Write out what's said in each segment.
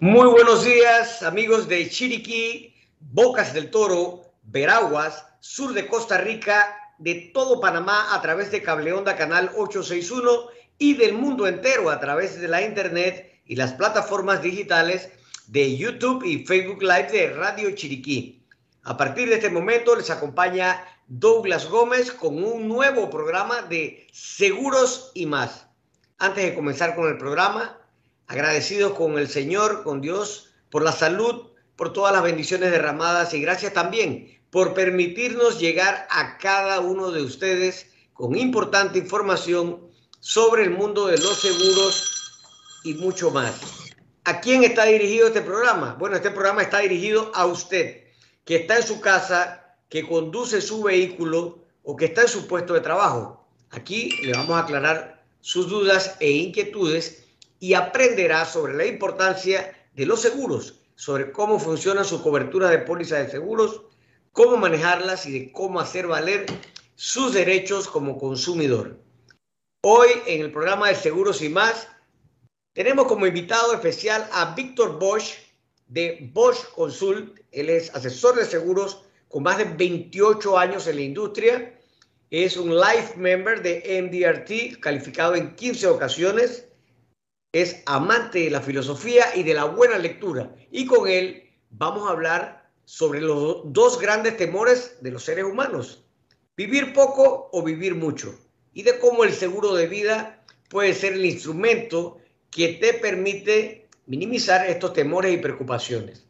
Muy buenos días, amigos de Chiriquí, Bocas del Toro, Veraguas, sur de Costa Rica, de todo Panamá a través de Cable Onda Canal 861 y del mundo entero a través de la internet y las plataformas digitales de YouTube y Facebook Live de Radio Chiriquí. A partir de este momento les acompaña Douglas Gómez con un nuevo programa de Seguros y más. Antes de comenzar con el programa, agradecidos con el Señor, con Dios, por la salud, por todas las bendiciones derramadas y gracias también por permitirnos llegar a cada uno de ustedes con importante información sobre el mundo de los seguros y mucho más. ¿A quién está dirigido este programa? Bueno, este programa está dirigido a usted, que está en su casa, que conduce su vehículo o que está en su puesto de trabajo. Aquí le vamos a aclarar sus dudas e inquietudes y aprenderá sobre la importancia de los seguros, sobre cómo funciona su cobertura de póliza de seguros, cómo manejarlas y de cómo hacer valer sus derechos como consumidor. Hoy en el programa de Seguros y más tenemos como invitado especial a Víctor Bosch de Bosch Consult. Él es asesor de seguros con más de 28 años en la industria. Es un life member de MDRT, calificado en 15 ocasiones es amante de la filosofía y de la buena lectura. Y con él vamos a hablar sobre los dos grandes temores de los seres humanos, vivir poco o vivir mucho, y de cómo el seguro de vida puede ser el instrumento que te permite minimizar estos temores y preocupaciones.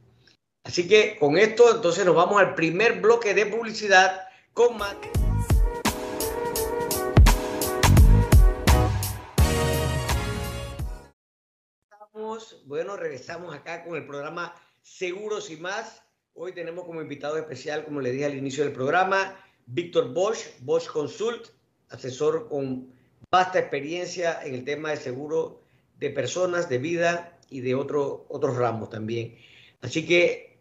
Así que con esto entonces nos vamos al primer bloque de publicidad con Matt. Bueno, regresamos acá con el programa Seguros y más. Hoy tenemos como invitado especial, como le dije al inicio del programa, Víctor Bosch, Bosch Consult, asesor con vasta experiencia en el tema de seguro de personas, de vida y de otro, otros ramos también. Así que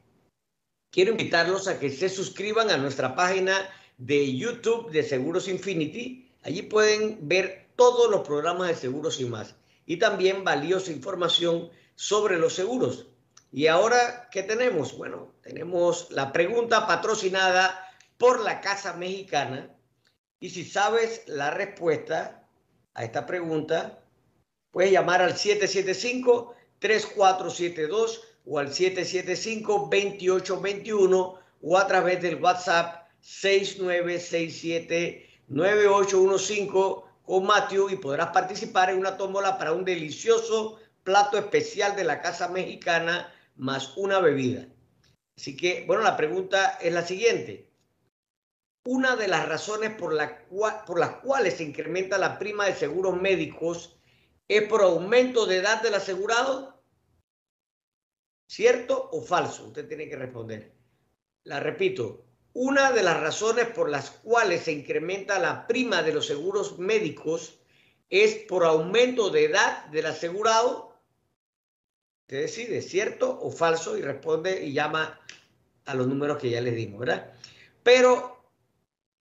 quiero invitarlos a que se suscriban a nuestra página de YouTube de Seguros Infinity. Allí pueden ver todos los programas de Seguros y más y también valiosa información sobre los seguros. Y ahora, ¿qué tenemos? Bueno, tenemos la pregunta patrocinada por la Casa Mexicana. Y si sabes la respuesta a esta pregunta, puedes llamar al 775-3472 o al 775-2821 o a través del WhatsApp 6967-9815 con Matthew y podrás participar en una tómbola para un delicioso plato especial de la casa mexicana más una bebida. Así que, bueno, la pregunta es la siguiente. Una de las razones por, por las cuales se incrementa la prima de seguros médicos es por aumento de edad del asegurado. ¿Cierto o falso? Usted tiene que responder. La repito, una de las razones por las cuales se incrementa la prima de los seguros médicos es por aumento de edad del asegurado. Usted decide, ¿cierto o falso? Y responde y llama a los números que ya les dimos, ¿verdad? Pero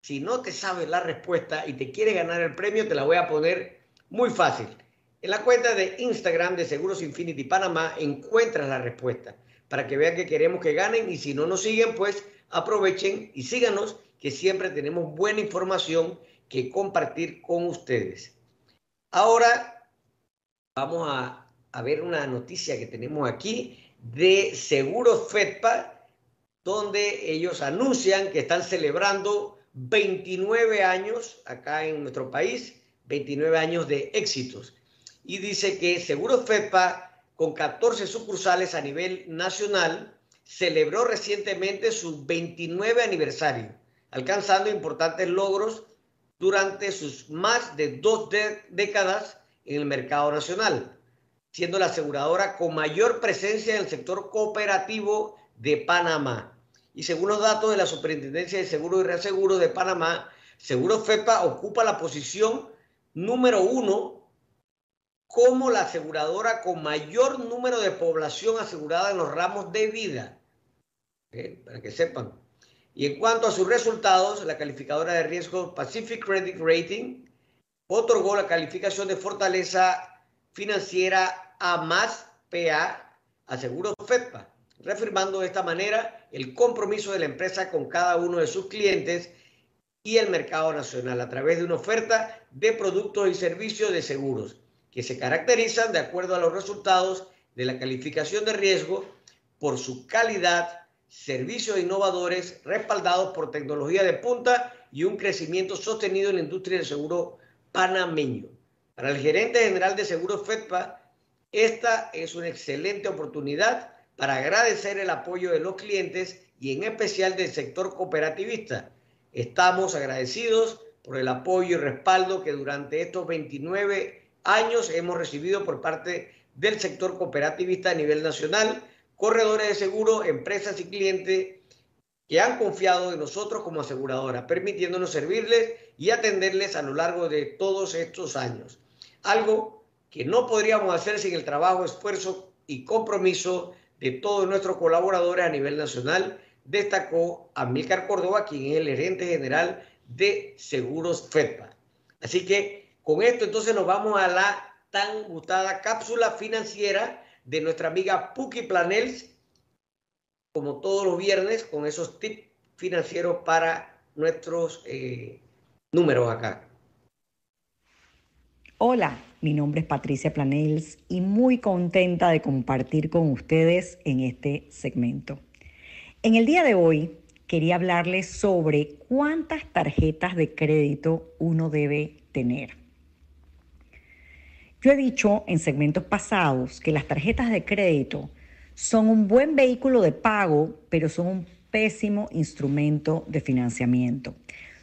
si no te sabes la respuesta y te quieres ganar el premio, te la voy a poner muy fácil. En la cuenta de Instagram de Seguros Infinity Panamá encuentras la respuesta para que vean que queremos que ganen y si no nos siguen, pues aprovechen y síganos, que siempre tenemos buena información que compartir con ustedes. Ahora vamos a, ver una noticia que tenemos aquí de Seguros FEDPA, donde ellos anuncian que están celebrando 29 años acá en nuestro país, 29 años de éxitos. Y dice que Seguros FEDPA, con 14 sucursales a nivel nacional, celebró recientemente su 29 aniversario, alcanzando importantes logros durante sus más de dos décadas en el mercado nacional, siendo la aseguradora con mayor presencia en el sector cooperativo de Panamá. Y según los datos de la Superintendencia de Seguros y Reaseguros de Panamá, Seguro FEPA ocupa la posición número uno como la aseguradora con mayor número de población asegurada en los ramos de vida para que sepan. Y en cuanto a sus resultados, la calificadora de riesgo Pacific Credit Rating otorgó la calificación de fortaleza financiera A más PA a Seguros FEDPA, reafirmando de esta manera el compromiso de la empresa con cada uno de sus clientes y el mercado nacional a través de una oferta de productos y servicios de seguros que se caracterizan de acuerdo a los resultados de la calificación de riesgo por su calidad, servicios innovadores respaldados por tecnología de punta y un crecimiento sostenido en la industria del seguro panameño. Para el gerente general de Seguros FEDPA, esta es una excelente oportunidad para agradecer el apoyo de los clientes y en especial del sector cooperativista. Estamos agradecidos por el apoyo y respaldo que durante estos 29 años hemos recibido por parte del sector cooperativista a nivel nacional, corredores de seguro, empresas y clientes que han confiado en nosotros como aseguradora, permitiéndonos servirles y atenderles a lo largo de todos estos años. Algo que no podríamos hacer sin el trabajo, esfuerzo y compromiso de todos nuestros colaboradores a nivel nacional, destacó Amílcar Córdoba, quien es el gerente general de Seguros FEDPA. Así que con esto entonces nos vamos a la tan gustada cápsula financiera de nuestra amiga Puki Planels, como todos los viernes, con esos tips financieros para nuestros eh, números acá. Hola, mi nombre es Patricia Planels y muy contenta de compartir con ustedes en este segmento. En el día de hoy quería hablarles sobre cuántas tarjetas de crédito uno debe tener. Yo he dicho en segmentos pasados que las tarjetas de crédito son un buen vehículo de pago, pero son un pésimo instrumento de financiamiento.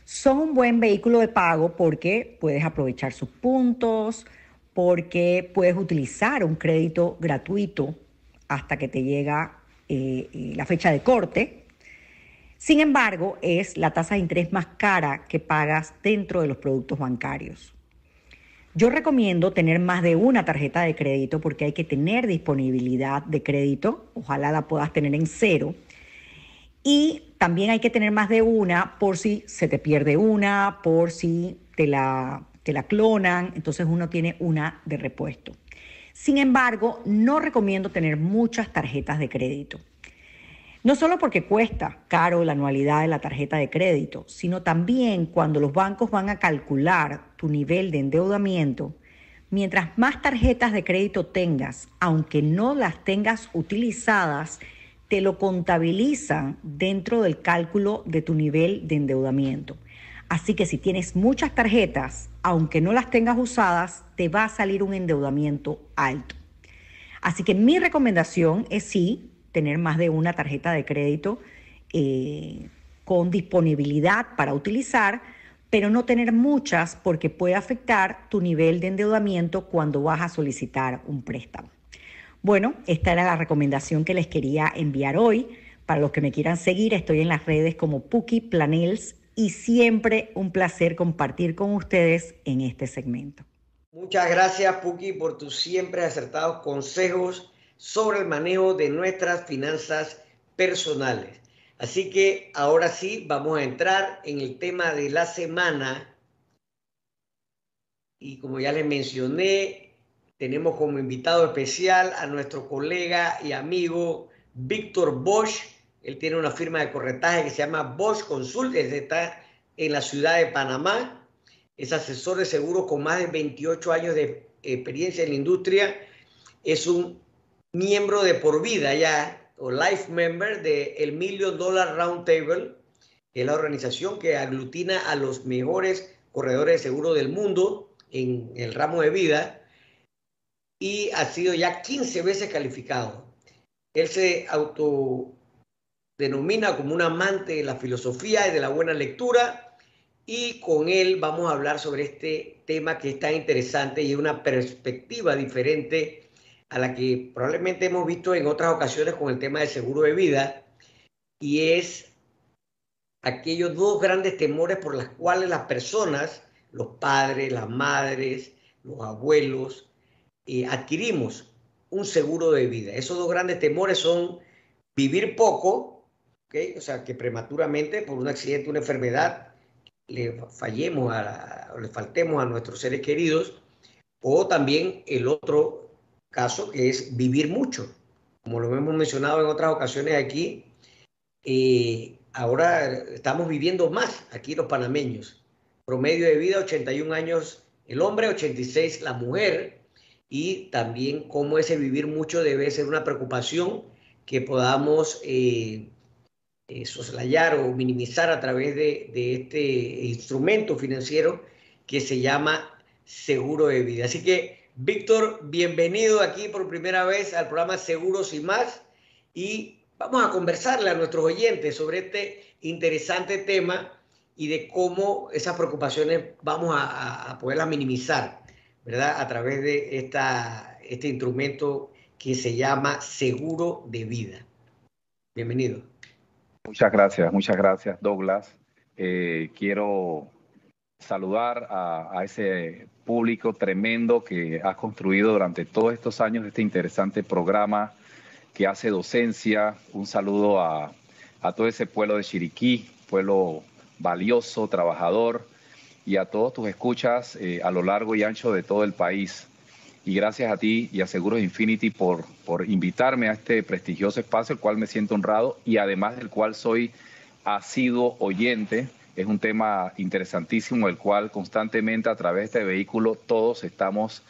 Son un buen vehículo de pago porque puedes aprovechar sus puntos, porque puedes utilizar un crédito gratuito hasta que te llega eh, eh, la fecha de corte. Sin embargo, es la tasa de interés más cara que pagas dentro de los productos bancarios. Yo recomiendo tener más de una tarjeta de crédito porque hay que tener disponibilidad de crédito, ojalá la puedas tener en cero. Y también hay que tener más de una por si se te pierde una, por si te la, te la clonan, entonces uno tiene una de repuesto. Sin embargo, no recomiendo tener muchas tarjetas de crédito. No solo porque cuesta caro la anualidad de la tarjeta de crédito, sino también cuando los bancos van a calcular tu nivel de endeudamiento, mientras más tarjetas de crédito tengas, aunque no las tengas utilizadas, te lo contabilizan dentro del cálculo de tu nivel de endeudamiento. Así que si tienes muchas tarjetas, aunque no las tengas usadas, te va a salir un endeudamiento alto. Así que mi recomendación es sí, tener más de una tarjeta de crédito eh, con disponibilidad para utilizar, pero no tener muchas porque puede afectar tu nivel de endeudamiento cuando vas a solicitar un préstamo. Bueno, esta era la recomendación que les quería enviar hoy. Para los que me quieran seguir, estoy en las redes como Puki Planels y siempre un placer compartir con ustedes en este segmento. Muchas gracias, Puki, por tus siempre acertados consejos sobre el manejo de nuestras finanzas personales. Así que ahora sí, vamos a entrar en el tema de la semana. Y como ya les mencioné, tenemos como invitado especial a nuestro colega y amigo Víctor Bosch. Él tiene una firma de corretaje que se llama Bosch Consult, está en la ciudad de Panamá. Es asesor de seguros con más de 28 años de experiencia en la industria. Es un miembro de por vida ya, o life member de el Million Dollar Round Table, que es la organización que aglutina a los mejores corredores de seguro del mundo en el ramo de vida y ha sido ya 15 veces calificado. Él se autodenomina como un amante de la filosofía y de la buena lectura y con él vamos a hablar sobre este tema que es tan interesante y una perspectiva diferente a la que probablemente hemos visto en otras ocasiones con el tema del seguro de vida, y es aquellos dos grandes temores por los cuales las personas, los padres, las madres, los abuelos, eh, adquirimos un seguro de vida. Esos dos grandes temores son vivir poco, o sea, que prematuramente por un accidente, una enfermedad, le fallemos o le faltemos a nuestros seres queridos, o también el otro caso que es vivir mucho, como lo hemos mencionado en otras ocasiones aquí, eh, ahora estamos viviendo más aquí los panameños. Promedio de vida 81 años el hombre, 86 la mujer, y también cómo ese vivir mucho debe ser una preocupación que podamos eh, eh, soslayar o minimizar a través de, de, este instrumento financiero que se llama seguro de vida. Así que, Víctor, bienvenido aquí por primera vez al programa Seguros y más y vamos a conversarle a nuestros oyentes sobre este interesante tema y de cómo esas preocupaciones vamos a, a poderlas minimizar, ¿verdad? A través de esta, este instrumento que se llama seguro de vida. Bienvenido. Muchas gracias, muchas gracias, Douglas. Eh, quiero saludar a, a, ese público tremendo que ha construido durante todos estos años este interesante programa que hace docencia. Un saludo a, a todo ese pueblo de Chiriquí, pueblo valioso, trabajador, y a todos tus escuchas eh, a lo largo y ancho de todo el país. Y gracias a ti y a Seguros Infinity por, por invitarme a este prestigioso espacio, el cual me siento honrado y además del cual soy asiduo oyente. Es un tema interesantísimo, el cual constantemente a través de este vehículo todos estamos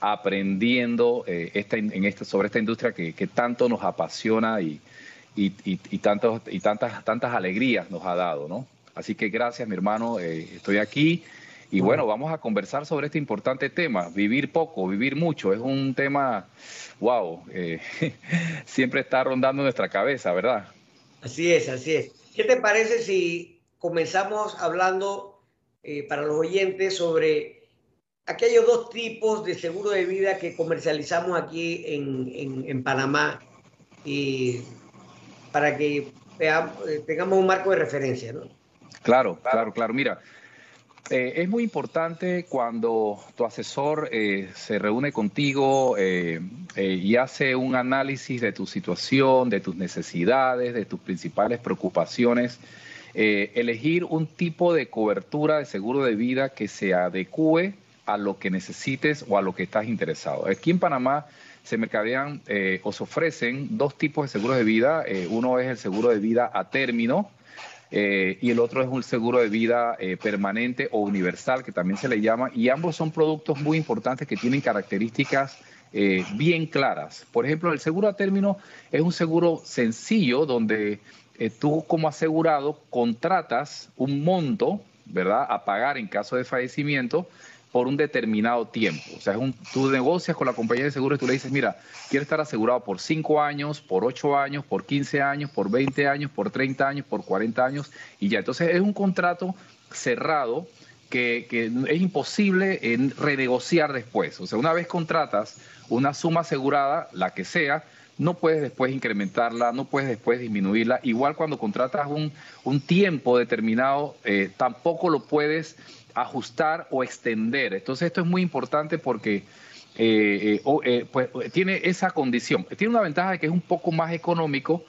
aprendiendo eh, esta, en esta, sobre esta industria que, que tanto nos apasiona y, y, y, y, tantos, y tantas, tantas alegrías nos ha dado, ¿no? Así que gracias, mi hermano, eh, estoy aquí. Y bueno, vamos a conversar sobre este importante tema, vivir poco, vivir mucho. Es un tema, wow, eh, siempre está rondando nuestra cabeza, ¿verdad? Así es, así es. ¿Qué te parece si comenzamos hablando eh, para los oyentes sobre aquellos dos tipos de seguro de vida que comercializamos aquí en, en, Panamá y para que veamos, eh, tengamos un marco de referencia, ¿no? Claro, claro, claro. Mira, eh, es muy importante cuando tu asesor se reúne contigo y hace un análisis de tu situación, de tus necesidades, de tus principales preocupaciones, eh, elegir un tipo de cobertura de seguro de vida que se adecue a lo que necesites o a lo que estás interesado. Aquí en Panamá se mercadean eh, o se ofrecen dos tipos de seguros de vida. uno es el seguro de vida a término, eh, y el otro es un seguro de vida eh, permanente o universal, que también se le llama, y ambos son productos muy importantes que tienen características eh, bien claras. Por ejemplo, el seguro a término es un seguro sencillo donde eh, tú como asegurado contratas un monto, ¿verdad?, a pagar en caso de fallecimiento por un determinado tiempo. O sea, es un, tú negocias con la compañía de seguros y tú le dices, mira, quiero estar asegurado por 5 años, por 8 años, por 15 años, por 20 años, por 30 años, por 40 años y ya. Entonces es un contrato cerrado que, que es imposible en renegociar después. O sea, una vez contratas una suma asegurada, la que sea, no puedes después incrementarla, no puedes después disminuirla. Igual cuando contratas un, un tiempo determinado, eh, tampoco lo puedes ajustar o extender. Entonces esto es muy importante porque eh, eh, eh, pues, tiene esa condición. Tiene una ventaja de que es un poco más económico,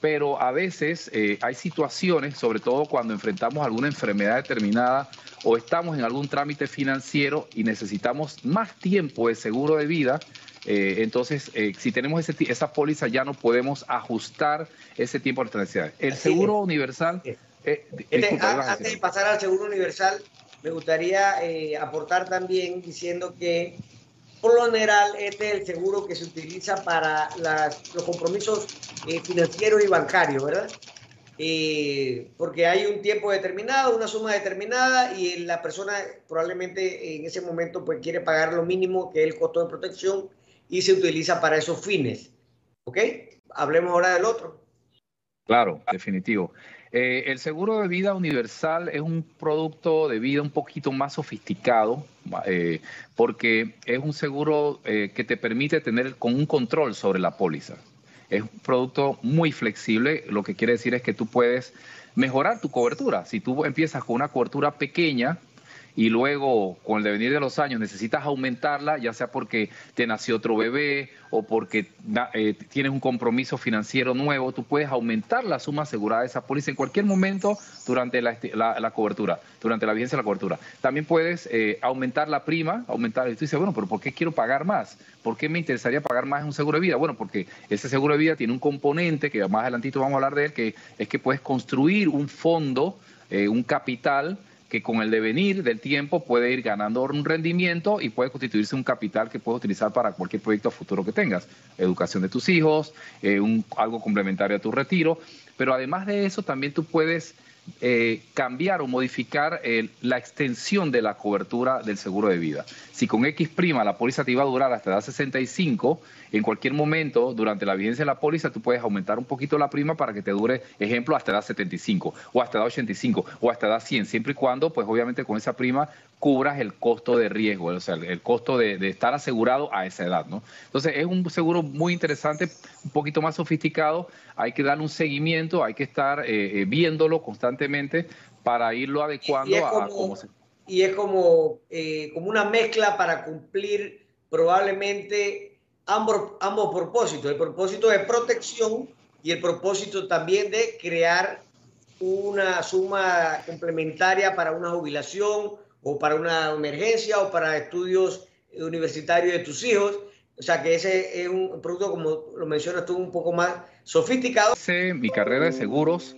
pero a veces eh, hay situaciones, sobre todo cuando enfrentamos alguna enfermedad determinada o estamos en algún trámite financiero y necesitamos más tiempo de seguro de vida. Eh, entonces, eh, si tenemos ese, esa póliza, ya no podemos ajustar ese tiempo nuestras necesidades. El Así seguro es. universal. Este, disculpa, ibas a antes de pasar al seguro universal, me gustaría eh, aportar también diciendo que por lo general este es el seguro que se utiliza para las- los compromisos eh, financieros y bancarios, ¿verdad? Eh, porque hay un tiempo determinado, una suma determinada y la persona probablemente en ese momento pues quiere pagar lo mínimo que es el costo de protección y se utiliza para esos fines. ¿Ok? Hablemos ahora del otro. Claro, definitivo. Eh, el seguro de vida universal es un producto de vida un poquito más sofisticado eh, porque es un seguro eh, que te permite tener con un control sobre la póliza. Es un producto muy flexible, lo que quiere decir es que tú puedes mejorar tu cobertura. Si tú empiezas con una cobertura pequeña y luego con el devenir de los años necesitas aumentarla, ya sea porque te nació otro bebé o porque eh, tienes un compromiso financiero nuevo, tú puedes aumentar la suma asegurada de esa póliza en cualquier momento durante la, cobertura, durante la vigencia de la cobertura. También puedes eh, aumentar la prima, aumentar, y tú dices, bueno, pero ¿por qué quiero pagar más? ¿Por qué me interesaría pagar más un seguro de vida? Bueno, porque ese seguro de vida tiene un componente, que más adelantito vamos a hablar de él, que es que puedes construir un fondo, eh, un capital, que con el devenir del tiempo puede ir ganando un rendimiento y puede constituirse un capital que puedes utilizar para cualquier proyecto futuro que tengas, educación de tus hijos, eh, un, algo complementario a tu retiro, pero además de eso también tú puedes eh, cambiar o modificar la extensión de la cobertura del seguro de vida. Si con X prima la póliza te iba a durar hasta edad 65, en cualquier momento durante la vigencia de la póliza tú puedes aumentar un poquito la prima para que te dure, ejemplo, hasta edad 75 o hasta edad 85 o hasta edad 100, siempre y cuando, pues obviamente con esa prima cubras el costo de riesgo, o sea, el costo de, estar asegurado a esa edad, ¿no? Entonces es un seguro muy interesante, un poquito más sofisticado, hay que darle un seguimiento, hay que estar eh, eh, viéndolo constantemente para irlo adecuando a, cómo se... Y es como, eh, como una mezcla para cumplir probablemente ambos, ambos propósitos, el propósito de protección y el propósito también de crear una suma complementaria para una jubilación o para una emergencia o para estudios universitarios de tus hijos. O sea que ese es un producto, como lo mencionas tú, un poco más sofisticado. Mi carrera de seguros,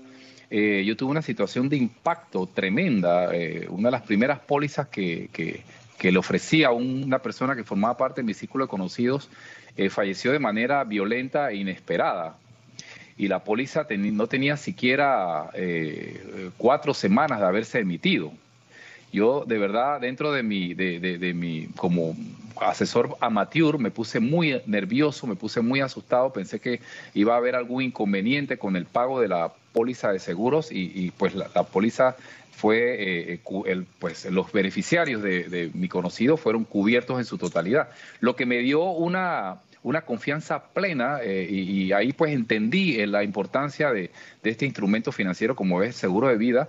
eh, yo tuve una situación de impacto tremenda. Eh, una de las primeras pólizas que, que, le ofrecía a una persona que formaba parte de mi círculo de conocidos eh, falleció de manera violenta e inesperada. Y la póliza no tenía siquiera cuatro semanas de haberse emitido. Yo de verdad dentro de mi, de, de, mi, como asesor amateur me puse muy nervioso, me puse muy asustado, pensé que iba a haber algún inconveniente con el pago de la póliza de seguros y, pues la, póliza fue, eh, el, pues los beneficiarios de, mi conocido fueron cubiertos en su totalidad, lo que me dio una, una confianza plena eh, y, ahí pues entendí eh, la importancia de, de, este instrumento financiero como es seguro de vida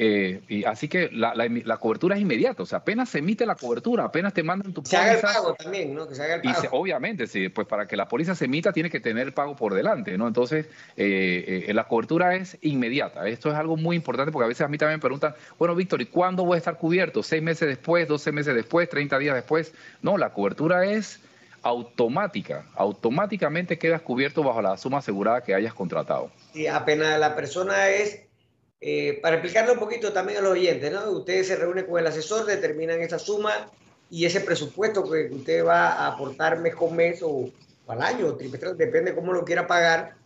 eh, y así que la, la, cobertura es inmediata, o sea, apenas se emite la cobertura, apenas te mandan tu póliza. Se haga el pago también, ¿no? Que se haga el pago. Y obviamente, sí, pues para que la póliza se emita tiene que tener el pago por delante, ¿no? Entonces, eh, eh, la cobertura es inmediata. Esto es algo muy importante porque a veces a mí también me preguntan, bueno, Víctor, ¿y cuándo voy a estar cubierto? ¿Seis meses después, doce meses después, treinta días después? No, la cobertura es automática, automáticamente quedas cubierto bajo la suma asegurada que hayas contratado. Y apenas la persona es eh, para explicarle un poquito también a los oyentes, ¿no? Ustedes se reúnen con el asesor, determinan esa suma y ese presupuesto que usted va a aportar mes con mes o, al año, trimestral, depende cómo lo quiera pagar.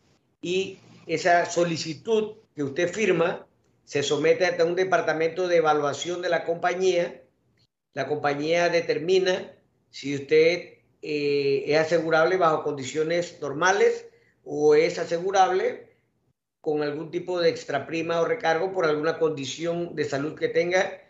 Y esa solicitud que usted firma se somete a un departamento de evaluación de la compañía. La compañía determina si usted eh, es asegurable bajo condiciones normales o es asegurable con algún tipo de extraprima o recargo por alguna condición de salud que tenga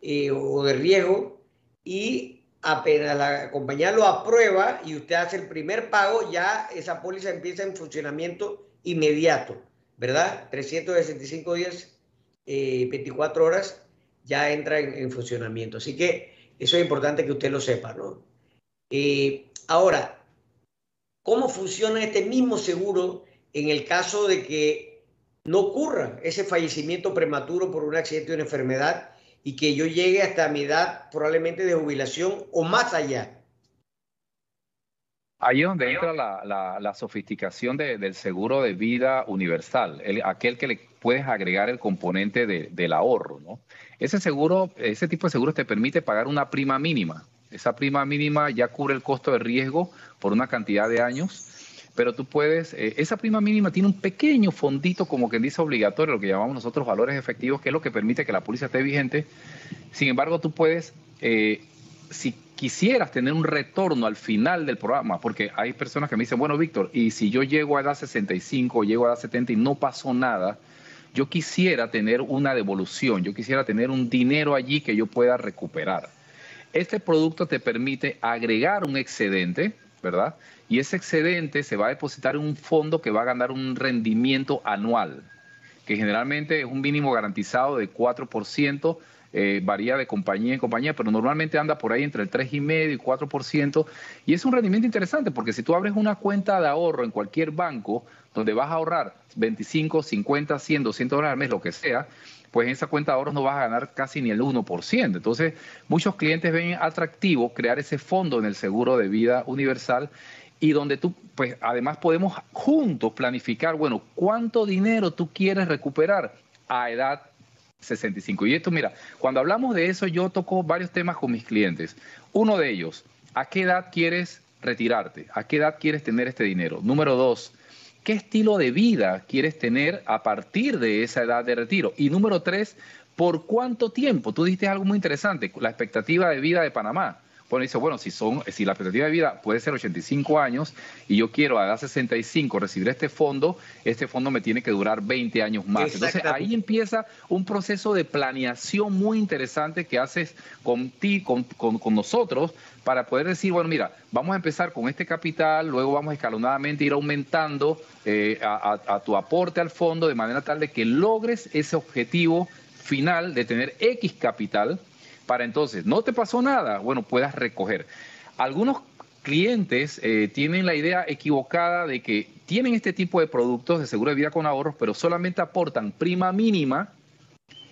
eh, o de riesgo y apenas la compañía lo aprueba y usted hace el primer pago, ya esa póliza empieza en funcionamiento inmediato, ¿verdad? 365 días, 24 eh, horas, ya entra en, funcionamiento. Así que eso es importante que usted lo sepa, ¿no? Eh, ahora, ¿cómo funciona este mismo seguro en el caso de que no ocurra ese fallecimiento prematuro por un accidente o una enfermedad y que yo llegue hasta mi edad probablemente de jubilación o más allá. Ahí es donde entra la, sofisticación del seguro de vida universal, aquel que le puedes agregar el componente del ahorro. ¿no? Ese seguro, ese tipo de seguros te permite pagar una prima mínima. Esa prima mínima ya cubre el costo de riesgo por una cantidad de años pero tú puedes, eh, esa prima mínima tiene un pequeño fondito como que dice obligatorio, lo que llamamos nosotros valores efectivos, que es lo que permite que la póliza esté vigente. Sin embargo, tú puedes, eh, si quisieras tener un retorno al final del programa, porque hay personas que me dicen, bueno, Víctor, y si yo llego a edad 65, llego a edad 70 y no pasó nada, yo quisiera tener una devolución, yo quisiera tener un dinero allí que yo pueda recuperar. Este producto te permite agregar un excedente, ¿verdad? Y ese excedente se va a depositar en un fondo que va a ganar un rendimiento anual, que generalmente es un mínimo garantizado de 4% eh, varía de compañía en compañía, pero normalmente anda por ahí entre el 3,5 y 4%. Y es un rendimiento interesante porque si tú abres una cuenta de ahorro en cualquier banco donde vas a ahorrar 25, 50, 100, 200 dólares al mes, lo que sea, pues en esa cuenta de ahorros no vas a ganar casi ni el 1%. Entonces, muchos clientes ven atractivo crear ese fondo en el seguro de vida universal y donde tú, pues además podemos juntos planificar, bueno, cuánto dinero tú quieres recuperar a edad 65. Y esto, mira, cuando hablamos de eso, yo toco varios temas con mis clientes. Uno de ellos, ¿a qué edad quieres retirarte? ¿A qué edad quieres tener este dinero? Número dos, ¿qué estilo de vida quieres tener a partir de esa edad de retiro? Y número tres, ¿por cuánto tiempo? Tú dijiste algo muy interesante, la expectativa de vida de Panamá. Bueno, dice, bueno, si, son, si la expectativa de vida puede ser 85 años y yo quiero a edad 65 recibir este fondo, este fondo me tiene que durar 20 años más. Entonces ahí empieza un proceso de planeación muy interesante que haces con ti, con, nosotros, para poder decir, bueno, mira, vamos a empezar con este capital, luego vamos escalonadamente a ir aumentando eh, a tu aporte al fondo de manera tal de que logres ese objetivo final de tener X capital para entonces, no te pasó nada, bueno, puedas recoger. Algunos clientes eh, tienen la idea equivocada de que tienen este tipo de productos de seguro de vida con ahorros, pero solamente aportan prima mínima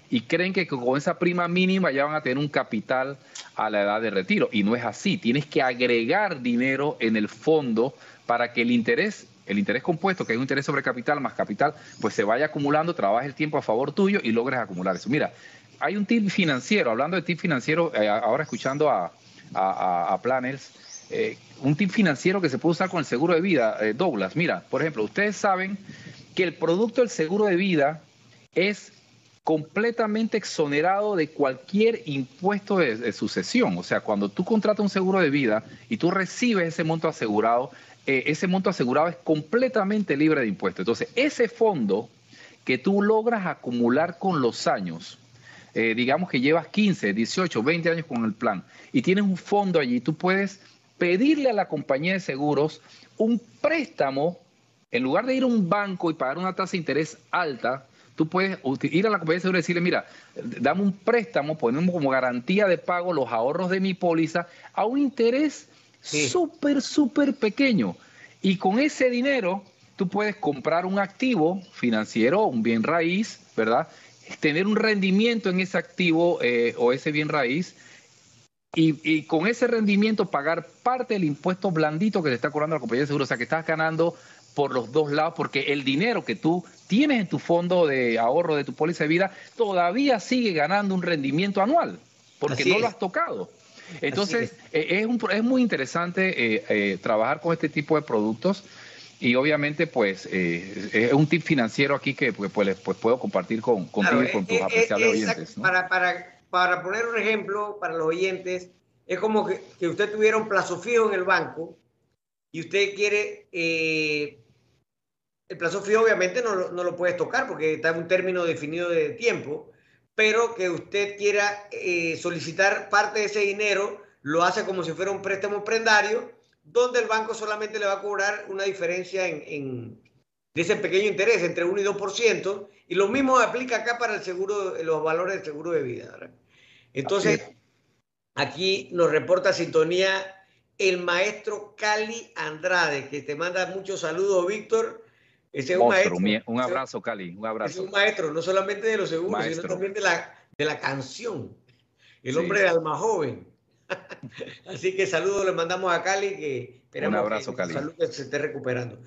y creen que con esa prima mínima ya van a tener un capital a la edad de retiro. Y no es así, tienes que agregar dinero en el fondo para que el interés, el interés compuesto, que es un interés sobre capital más capital, pues se vaya acumulando, trabaje el tiempo a favor tuyo y logres acumular eso. Mira, hay un tip financiero, hablando de tip financiero, eh, ahora escuchando a, a, Planners, eh, un tip financiero que se puede usar con el seguro de vida, eh, Douglas. Mira, por ejemplo, ustedes saben que el producto del seguro de vida es completamente exonerado de cualquier impuesto de, sucesión. O sea, cuando tú contratas un seguro de vida y tú recibes ese monto asegurado, ese monto asegurado es completamente libre de impuestos. Entonces, ese fondo que tú logras acumular con los años, eh, digamos que llevas 15, 18, 20 años con el plan y tienes un fondo allí, tú puedes pedirle a la compañía de seguros un préstamo, en lugar de ir a un banco y pagar una tasa de interés alta, tú puedes ir a la compañía de seguros y decirle, mira, dame un préstamo, ponemos como garantía de pago los ahorros de mi póliza a un interés súper, súper pequeño. Y con ese dinero tú puedes comprar un activo financiero, un bien raíz, ¿verdad? Tener un rendimiento en ese activo eh, o ese bien raíz y, con ese rendimiento pagar parte del impuesto blandito que te está cobrando la compañía de seguros. O sea, que estás ganando por los dos lados porque el dinero que tú tienes en tu fondo de ahorro de tu póliza de vida todavía sigue ganando un rendimiento anual porque no lo has tocado. Entonces, es. Eh, es, es, muy interesante eh, trabajar con este tipo de productos. Y obviamente, pues, eh, es un tip financiero aquí que pues, pues, pues puedo compartir con, contigo y con tus eh, eh, apreciables oyentes. Para, para, para poner un ejemplo para los oyentes, es como que, que usted tuviera un plazo fijo en el banco y usted quiere, el plazo fijo obviamente no, no, lo puedes tocar porque está en un término definido de tiempo, pero que usted quiera solicitar parte de ese dinero, lo hace como si fuera un préstamo prendario donde el banco solamente le va a cobrar una diferencia en, de ese pequeño interés entre 1 y 2%, y lo mismo aplica acá para el seguro, los valores del seguro de vida. Entonces, aquí nos reporta sintonía el maestro Cali Andrade, que te manda muchos saludos, Víctor. Ese es un maestro. Un abrazo, Cali, un abrazo. Es un maestro, no solamente de los seguros, sino también de la, de la canción. El hombre de alma joven. Así que saludos le mandamos a Cali, que esperamos Un abrazo, que, Salud se esté recuperando.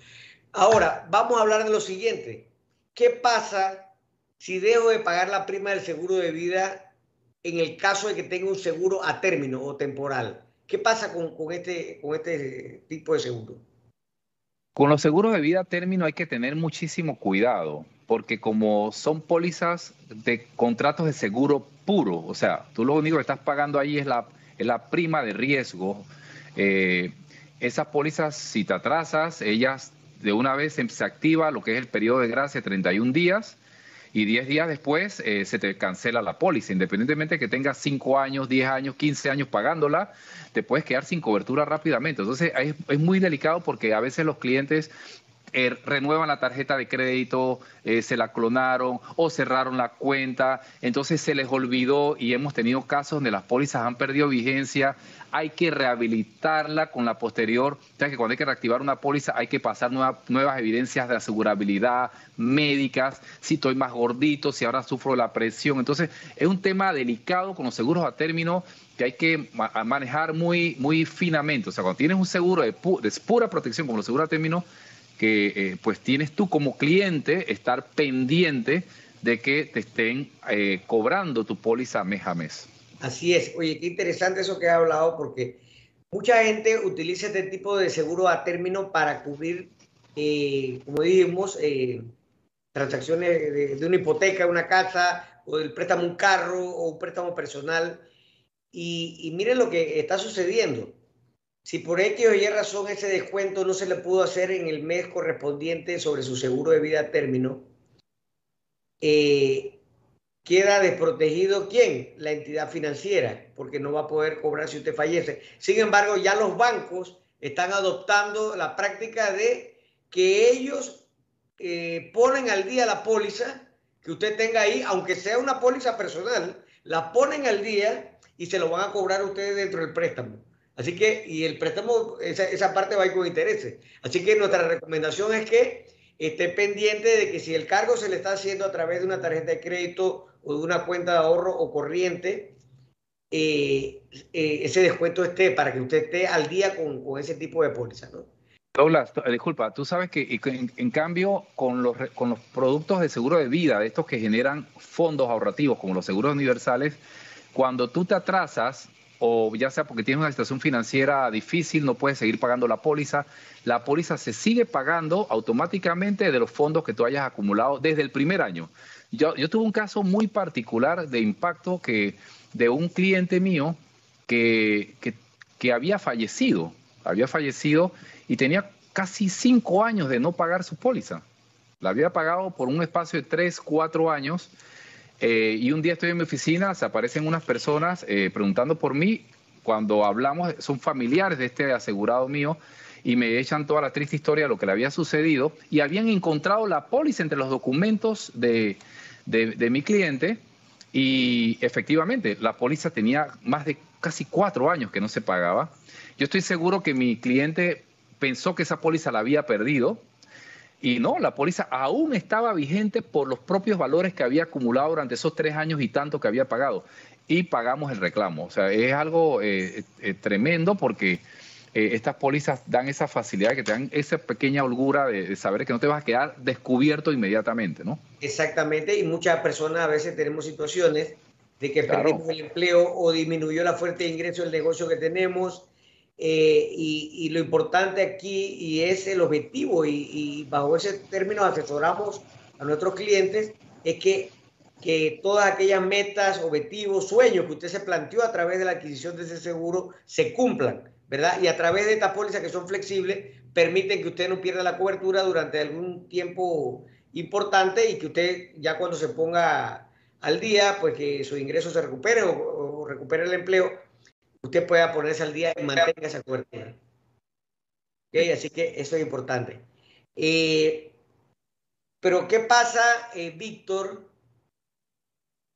Ahora, vamos a hablar de lo siguiente. ¿Qué pasa si dejo de pagar la prima del seguro de vida en el caso de que tenga un seguro a término o temporal? ¿Qué pasa con, con este, con este tipo de seguro? Con los seguros de vida a término hay que tener muchísimo cuidado, porque como son pólizas de contratos de seguro puro, o sea, tú lo único que estás pagando ahí es la es la prima de riesgo. Eh, esas pólizas, si te atrasas, ellas de una vez se activa lo que es el periodo de gracia, 31 días, y 10 días después eh, se te cancela la póliza. Independientemente de que tengas 5 años, 10 años, 15 años pagándola, te puedes quedar sin cobertura rápidamente. Entonces es, es muy delicado porque a veces los clientes eh, renuevan la tarjeta de crédito, eh, se la clonaron o cerraron la cuenta, entonces se les olvidó y hemos tenido casos donde las pólizas han perdido vigencia, hay que rehabilitarla con la posterior, o sea que cuando hay que reactivar una póliza hay que pasar nuevas evidencias de asegurabilidad médicas, si estoy más gordito, si ahora sufro la presión, entonces es un tema delicado con los seguros a término que hay que manejar muy, muy finamente, o sea, cuando tienes un seguro de, de pura protección como los seguros a término, que eh, pues tienes tú como cliente estar pendiente de que te estén eh, cobrando tu póliza mes a mes. Así es. Oye, qué interesante eso que ha hablado porque mucha gente utiliza este tipo de seguro a término para cubrir, eh, como dijimos, transacciones de, una hipoteca, una casa o del préstamo un carro o un préstamo personal. Y, y miren lo que está sucediendo si por X o Y razón ese descuento no se le pudo hacer en el mes correspondiente sobre su seguro de vida término, eh, queda desprotegido quién? La entidad financiera, porque no va a poder cobrar si usted fallece. Sin embargo, ya los bancos están adoptando la práctica de que ellos eh, ponen al día la póliza que usted tenga ahí, aunque sea una póliza personal, la ponen al día y se lo van a cobrar ustedes dentro del préstamo. Así que, y el préstamo, esa, esa parte va a ir con intereses. Así que nuestra recomendación es que esté pendiente de que si el cargo se le está haciendo a través de una tarjeta de crédito o de una cuenta de ahorro o corriente, eh, eh, ese descuento esté para que usted esté al día con, con ese tipo de póliza, ¿no? Douglas, disculpa, tú sabes que en, en, cambio con los, con los productos de seguro de vida, de estos que generan fondos ahorrativos como los seguros universales, cuando tú te atrasas o ya sea porque tienes una situación financiera difícil, no puedes seguir pagando la póliza, la póliza se sigue pagando automáticamente de los fondos que tú hayas acumulado desde el primer año. Yo, yo tuve un caso muy particular de impacto que de un cliente mío que, que, que había fallecido, había fallecido y tenía casi cinco años de no pagar su póliza. La había pagado por un espacio de tres, cuatro años eh, y un día estoy en mi oficina, se aparecen unas personas eh, preguntando por mí. Cuando hablamos, son familiares de este asegurado mío y me echan toda la triste historia de lo que le había sucedido y habían encontrado la póliza entre los documentos de, de, mi cliente y efectivamente la póliza tenía más de casi cuatro años que no se pagaba. Yo estoy seguro que mi cliente pensó que esa póliza la había perdido y no, la póliza aún estaba vigente por los propios valores que había acumulado durante esos tres años y tanto que había pagado. Y pagamos el reclamo. O sea, es algo eh, eh, tremendo porque eh, estas pólizas dan esa facilidad, que te dan esa pequeña holgura de, saber que no te vas a quedar descubierto inmediatamente, ¿no? Exactamente. Y muchas personas a veces tenemos situaciones de que perdimos el empleo o disminuyó la fuente de ingreso del negocio que tenemos eh, y, lo importante aquí, y es el objetivo, y, bajo ese término asesoramos a nuestros clientes, es que, que todas aquellas metas, objetivos, sueños que usted se planteó a través de la adquisición de ese seguro se cumplan, ¿verdad? Y a través de estas pólizas que son flexibles, permiten que usted no pierda la cobertura durante algún tiempo importante y que usted ya cuando se ponga al día, pues que su ingreso se recupere o, o recupere el empleo, usted pueda ponerse al día y mantenga esa cobertura. Okay, así que eso es importante. Eh, pero, ¿qué pasa, eh, Víctor?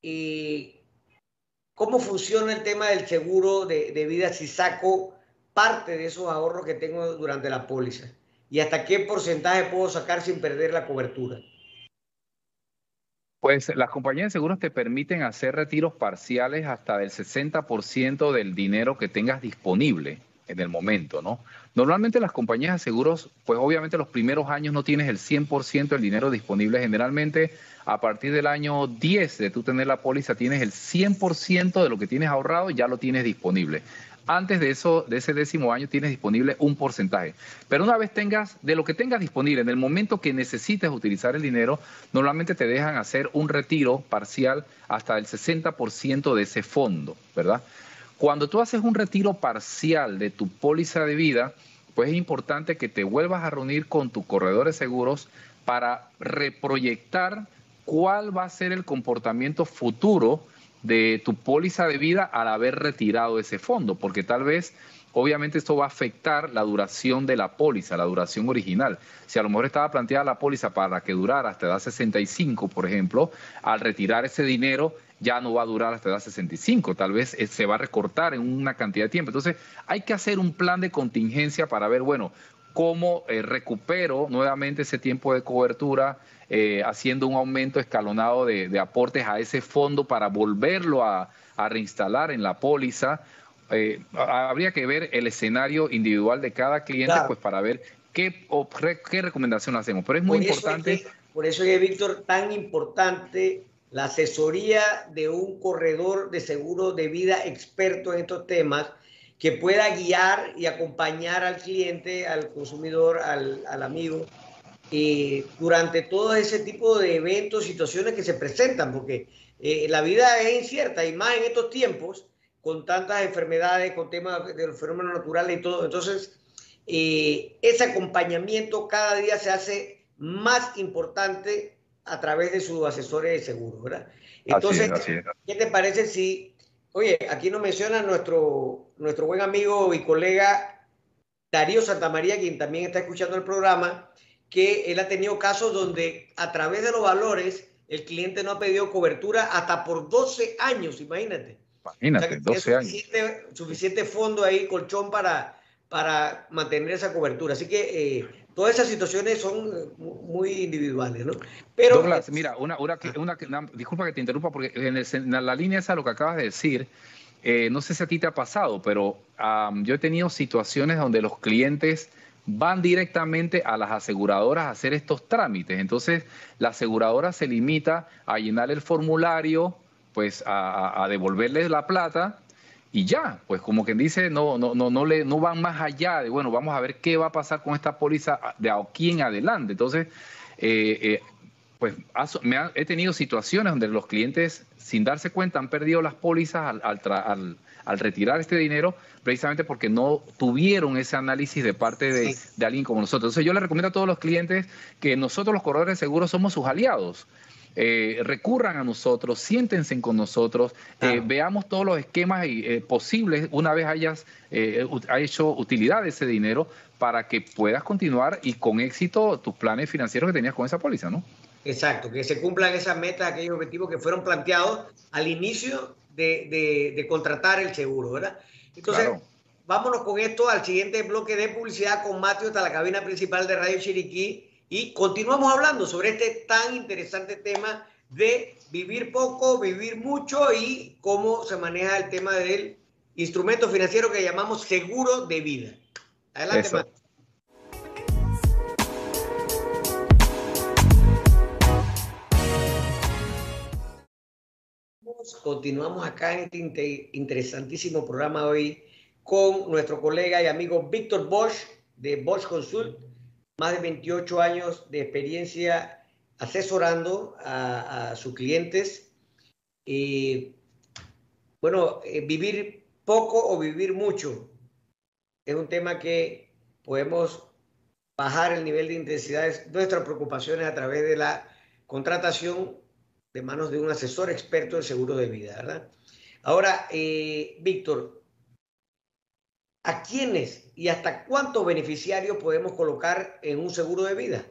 Eh, ¿Cómo funciona el tema del seguro de, de, vida si saco parte de esos ahorros que tengo durante la póliza? ¿Y hasta qué porcentaje puedo sacar sin perder la cobertura? Pues las compañías de seguros te permiten hacer retiros parciales hasta del 60% del dinero que tengas disponible en el momento, ¿no? Normalmente las compañías de seguros, pues obviamente los primeros años no tienes el 100% del dinero disponible. Generalmente a partir del año 10 de tú tener la póliza tienes el 100% de lo que tienes ahorrado y ya lo tienes disponible antes de eso, de ese décimo año, tienes disponible un porcentaje. Pero una vez tengas, de lo que tengas disponible, en el momento que necesites utilizar el dinero, normalmente te dejan hacer un retiro parcial hasta el 60% de ese fondo, ¿verdad? Cuando tú haces un retiro parcial de tu póliza de vida, pues es importante que te vuelvas a reunir con tu corredor de seguros para reproyectar cuál va a ser el comportamiento futuro de tu póliza de vida al haber retirado ese fondo, porque tal vez obviamente esto va a afectar la duración de la póliza, la duración original. Si a lo mejor estaba planteada la póliza para que durara hasta edad 65, por ejemplo, al retirar ese dinero ya no va a durar hasta edad 65, tal vez eh, se va a recortar en una cantidad de tiempo. Entonces, hay que hacer un plan de contingencia para ver, bueno, cómo eh, recupero nuevamente ese tiempo de cobertura, eh, haciendo un aumento escalonado de, aportes a ese fondo para volverlo a reinstalar en la póliza eh, habría que ver el escenario individual de cada cliente, pues para ver qué, qué recomendación hacemos. Pero es muy importante. por eso es, Víctor, tan importante la asesoría de un corredor de seguro de vida experto en estos temas que pueda guiar y acompañar al cliente, al consumidor, al, al amigo, eh, durante todo ese tipo de eventos, situaciones que se presentan, porque eh, la vida es incierta y más en estos tiempos con tantas enfermedades, con temas de los fenómenos naturales y todo. Entonces, eh, ese acompañamiento cada día se hace más importante a través de sus asesores de seguro, ¿verdad? Entonces, ¿qué te parece si, oye, aquí nos menciona nuestro, nuestro buen amigo y colega Darío Santamaría, quien también está escuchando el programa, que él ha tenido casos donde a través de los valores el cliente no ha pedido cobertura hasta por 12 años, imagínate. Imagínate, 12 años. Suficiente, fondo ahí, colchón para, para mantener esa cobertura. Así que eh, todas esas situaciones son muy individuales, ¿no? Pero, Douglas, mira, una, una, una, disculpa que te interrumpa, porque en, la línea esa lo que acabas de decir, eh, no sé si a ti te ha pasado, pero yo he tenido situaciones donde los clientes van directamente a las aseguradoras a hacer estos trámites. Entonces, la aseguradora se limita a llenar el formulario, pues a, devolverles la plata y ya, pues como quien dice, no, no, no, no, le, no van más allá de, bueno, vamos a ver qué va a pasar con esta póliza de aquí en adelante. Entonces, eh, eh, pues me he tenido situaciones donde los clientes, sin darse cuenta, han perdido las pólizas al, al, retirar este dinero, precisamente porque no tuvieron ese análisis de parte de, de, alguien como nosotros. Entonces, yo le recomiendo a todos los clientes que nosotros, los corredores de seguros, somos sus aliados. Eh, recurran a nosotros, siéntense con nosotros, eh, veamos todos los esquemas eh, posibles una vez hayas hecho utilidad de ese dinero para que puedas continuar y con éxito tus planes financieros que tenías con esa póliza, ¿no? Exacto, que se cumplan esas metas, aquellos objetivos que fueron planteados al inicio de, contratar el seguro, ¿verdad? Entonces, vámonos con esto al siguiente bloque de publicidad con Mateo hasta la cabina principal de Radio Chiriquí y continuamos hablando sobre este tan interesante tema de vivir poco, vivir mucho y cómo se maneja el tema del instrumento financiero que llamamos seguro de vida. Adelante, Eso. Continuamos acá en este interesantísimo programa hoy con nuestro colega y amigo Víctor Bosch de Bosch Consult más de 28 años de experiencia asesorando a, sus clientes. Y bueno, eh, vivir poco o vivir mucho es un tema que podemos bajar el nivel de intensidad de nuestras preocupaciones a través de la contratación de manos de un asesor experto en seguro de vida, ¿verdad? Ahora, eh, Víctor, ¿A quiénes y hasta cuántos beneficiarios podemos colocar en un seguro de vida?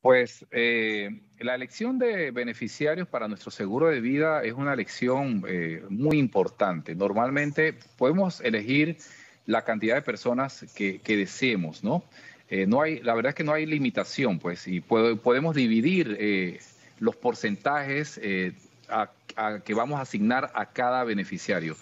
Pues eh, la elección de beneficiarios para nuestro seguro de vida es una elección eh, muy importante. Normalmente podemos elegir la cantidad de personas que, deseemos, ¿no? Eh, no hay, la verdad es que no hay limitación, pues, y podemos dividir los porcentajes a, que vamos a asignar a cada beneficiario.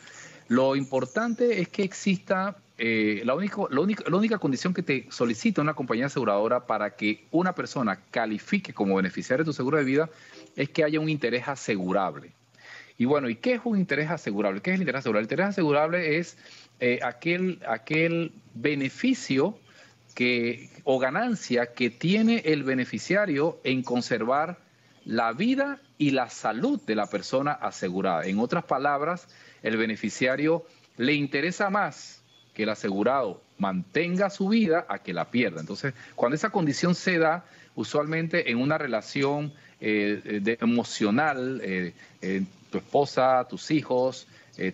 Lo importante es que exista eh, la, la, única, la, única, condición que te solicita una compañía aseguradora para que una persona califique como beneficiario de tu seguro de vida es que haya un interés asegurable. Y bueno, ¿y qué es un interés asegurable? ¿Qué es el interés asegurable? El interés asegurable es eh, aquel, aquel beneficio que, o ganancia que tiene el beneficiario en conservar la vida y la salud de la persona asegurada. En otras palabras, el beneficiario le interesa más que el asegurado mantenga su vida a que la pierda. Entonces, cuando esa condición se da, usualmente en una relación eh, de, emocional, eh, eh, tu esposa, tus hijos,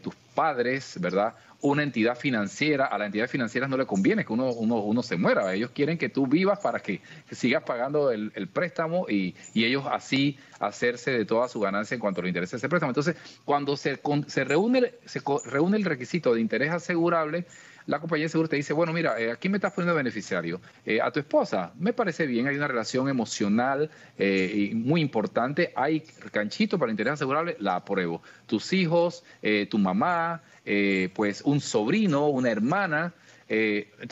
tus padres, ¿verdad? Una entidad financiera, a la entidad financiera no le conviene que uno, uno, se muera. Ellos quieren que tú vivas para que, sigas pagando el, préstamo y, ellos así hacerse de toda su ganancia en cuanto le interese ese préstamo. Entonces, cuando se, se, reúne, se reúne el requisito de interés asegurable, la compañía de seguros te dice, bueno, mira, eh, aquí me estás poniendo beneficiario. Eh, a tu esposa, me parece bien, hay una relación emocional eh, muy importante, hay canchito para interés asegurable, la apruebo. Tus hijos, tu mamá, pues un sobrino, una hermana.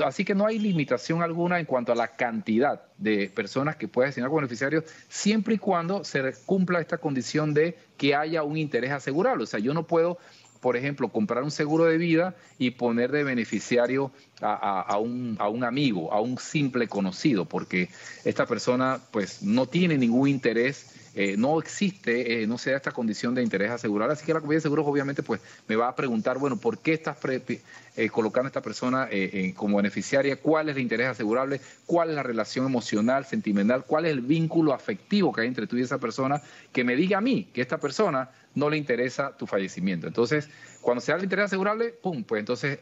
así que no hay limitación alguna en cuanto a la cantidad de personas que puedes asignar como beneficiarios, siempre y cuando se cumpla esta condición de que haya un interés asegurable. O sea, yo no puedo por ejemplo, comprar un seguro de vida y poner de beneficiario a, un, a, un, amigo, a un simple conocido, porque esta persona pues no tiene ningún interés eh, no existe, eh, no se da esta condición de interés asegurado. Así que la compañía de seguros obviamente pues me va a preguntar, bueno, ¿por qué estás eh, colocando a esta persona como beneficiaria? ¿Cuál es el interés asegurable? ¿Cuál es la relación emocional, sentimental? ¿Cuál es el vínculo afectivo que hay entre tú y esa persona? Que me diga a mí que esta persona no le interesa tu fallecimiento. Entonces, cuando se da el interés asegurable, pum, pues entonces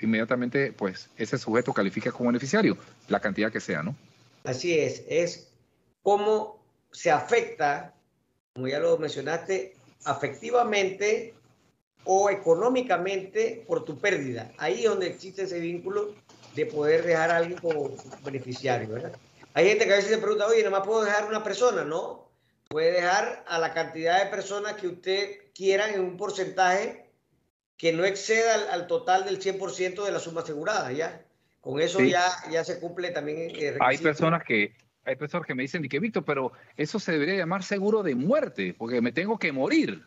inmediatamente pues ese sujeto califica como beneficiario, la cantidad que sea, ¿no? Así es, es como se afecta, como ya lo mencionaste, afectivamente o económicamente por tu pérdida. Ahí es donde existe ese vínculo de poder dejar a alguien como beneficiario, ¿verdad? Hay gente que a veces se pregunta, oye, ¿no más puedo dejar una persona? No, puede dejar a la cantidad de personas que usted quiera en un porcentaje que no exceda al, total del 100% de la suma asegurada, ¿ya? Con eso ya, ya se cumple también el Hay personas que hay personas que me dicen, que Víctor, pero eso se debería llamar seguro de muerte, porque me tengo que morir.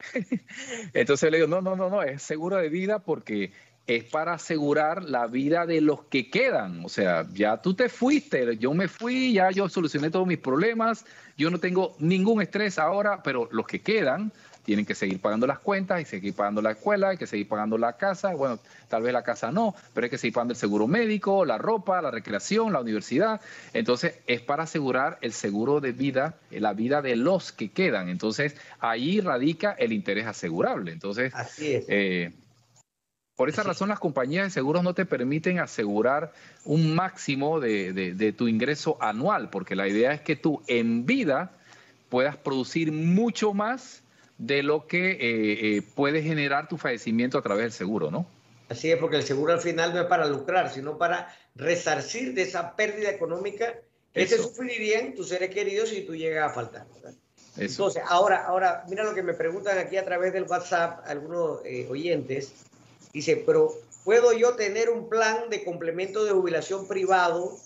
Entonces le digo, no, no, no, no, es seguro de vida porque es para asegurar la vida de los que quedan. O sea, ya tú te fuiste, yo me fui, ya yo solucioné todos mis problemas, yo no tengo ningún estrés ahora, pero los que quedan tienen que seguir pagando las cuentas y seguir pagando la escuela, hay que seguir pagando la casa, bueno, tal vez la casa no, pero hay que seguir pagando el seguro médico, la ropa, la recreación, la universidad. Entonces, es para asegurar el seguro de vida, la vida de los que quedan. Entonces, ahí radica el interés asegurable. Entonces, Así es. Eh, por esa razón las compañías de seguros no te permiten asegurar un máximo de, de, tu ingreso anual, porque la idea es que tú en vida puedas producir mucho más de lo que eh, eh, puede generar tu fallecimiento a través del seguro, ¿no? Así es, porque el seguro al final no es para lucrar, sino para resarcir de esa pérdida económica que se sufrirían tus seres queridos si tú llegas a faltar. Entonces, ahora, ahora, mira lo que me preguntan aquí a través del WhatsApp algunos eh, oyentes. Dice, pero ¿puedo yo tener un plan de complemento de jubilación privado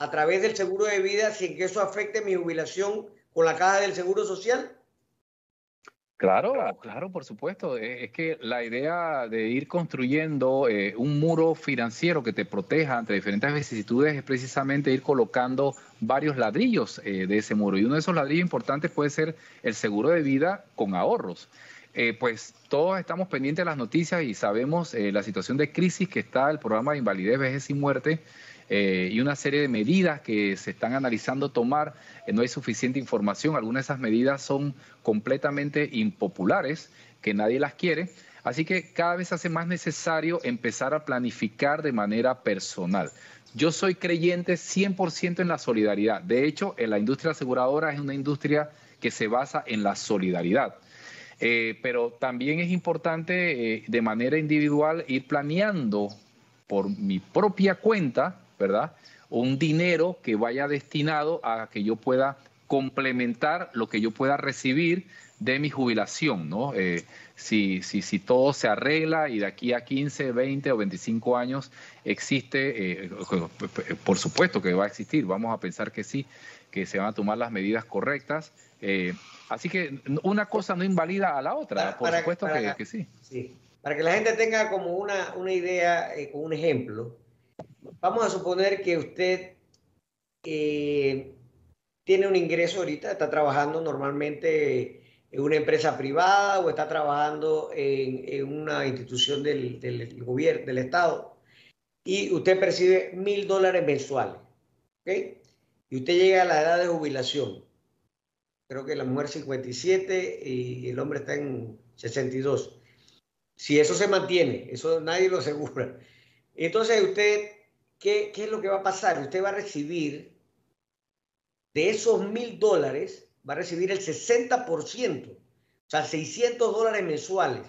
a través del seguro de vida sin que eso afecte mi jubilación con la caja del seguro social? Claro, claro, por supuesto. E, es que la idea de ir construyendo eh, un muro financiero que te proteja ante diferentes vicisitudes es precisamente ir colocando varios ladrillos eh, de ese muro. Y uno de esos ladrillos importantes puede ser el seguro de vida con ahorros. Eh, pues todos estamos pendientes de las noticias y sabemos la situación de crisis que está el programa de invalidez, vejez y muerte eh, y una serie de medidas que se están analizando tomar. Eh, no hay suficiente información, algunas de esas medidas son completamente impopulares, que nadie las quiere. Así que cada vez hace más necesario empezar a planificar de manera personal. Yo soy creyente 100% en la solidaridad. De hecho, en la industria aseguradora es una industria que se basa en la solidaridad. Eh, pero también es importante de manera individual ir planeando por mi propia cuenta ¿verdad? Un dinero que vaya destinado a que yo pueda complementar lo que yo pueda recibir de mi jubilación, ¿no? Eh, si, si, si, todo se arregla y de aquí a 15, 20 o 25 años existe, eh, por supuesto que va a existir, vamos a pensar que sí, que se van a tomar las medidas correctas. Eh, así que una cosa no invalida a la otra, por supuesto que, sí. sí. Para que la gente tenga como una, una idea, con un ejemplo, vamos a suponer que usted eh, tiene un ingreso ahorita, está trabajando normalmente en una empresa privada o está trabajando en, una institución del, gobierno, del Estado, y usted percibe mil dólares mensuales, ¿ok? Y usted llega a la edad de jubilación. Creo que la mujer 57 y el hombre está en 62. Si eso se mantiene, eso nadie lo asegura. Entonces usted, ¿qué, qué es lo que va a pasar? Usted va a recibir de esos mil dólares, va a recibir el 60%, o sea, 600 dólares mensuales.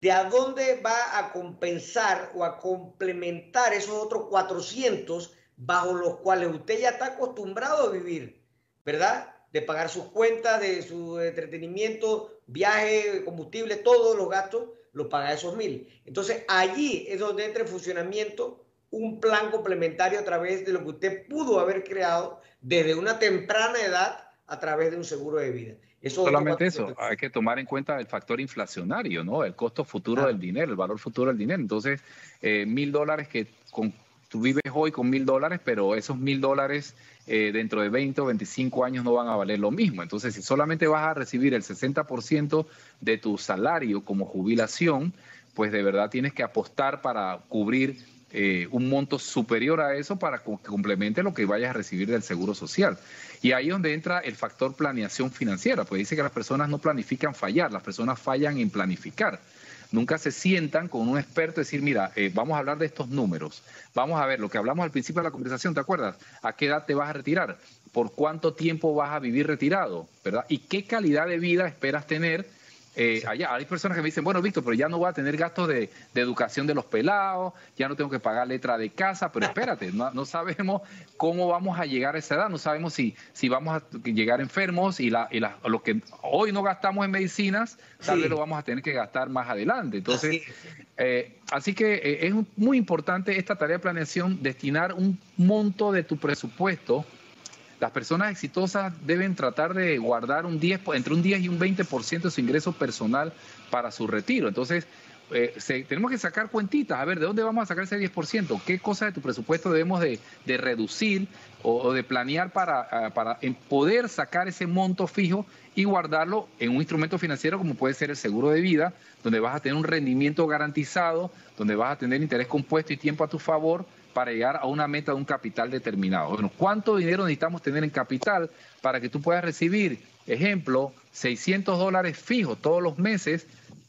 ¿De a dónde va a compensar o a complementar esos otros 400 bajo los cuales usted ya está acostumbrado a vivir, ¿verdad? De pagar sus cuentas, de su entretenimiento, viaje, combustible, todos los gastos, los paga esos mil. Entonces, allí es donde entra en funcionamiento un plan complementario a través de lo que usted pudo haber creado desde una temprana edad a través de un seguro de vida. Eso Solamente eso, hay que tomar en cuenta el factor inflacionario, ¿no? El costo futuro del dinero, el valor futuro del dinero. Entonces, eh, mil dólares que con, tú vives hoy con mil dólares, pero esos mil dólares eh, dentro de 20 o 25 años no van a valer lo mismo. Entonces, si solamente vas a recibir el 60% de tu salario como jubilación, pues de verdad tienes que apostar para cubrir eh, un monto superior a eso para que complemente lo que vayas a recibir del Seguro Social. Y ahí es donde entra el factor planeación financiera, pues dice que las personas no planifican fallar, las personas fallan en planificar. Nunca se sientan con un experto y decir, mira, eh, vamos a hablar de estos números, vamos a ver lo que hablamos al principio de la conversación, ¿te acuerdas? ¿A qué edad te vas a retirar? ¿Por cuánto tiempo vas a vivir retirado? ¿Verdad? ¿Y qué calidad de vida esperas tener? Eh, allá hay personas que me dicen, bueno, Víctor, pero ya no voy a tener gastos de, educación de los pelados, ya no tengo que pagar letra de casa, pero espérate, no, sabemos cómo vamos a llegar a esa edad, no sabemos si, si vamos a llegar enfermos y, la, y lo que hoy no gastamos en medicinas, tal vez lo vamos a tener que gastar más adelante. Entonces, eh, así que eh, es muy importante esta tarea de planeación, destinar un monto de tu presupuesto las personas exitosas deben tratar de guardar un 10, entre un 10 y un 20% de su ingreso personal para su retiro. Entonces, eh, tenemos que sacar cuentitas, a ver, ¿de dónde vamos a sacar ese 10%? ¿Qué cosas de tu presupuesto debemos de, reducir o, de planear para, ah, para poder sacar ese monto fijo y guardarlo en un instrumento financiero como puede ser el seguro de vida, donde vas a tener un rendimiento garantizado, donde vas a tener interés compuesto y tiempo a tu favor para llegar a una meta de un capital determinado. Bueno, ¿cuánto dinero necesitamos tener en capital para que tú puedas recibir, ejemplo, 600 dólares fijos todos los meses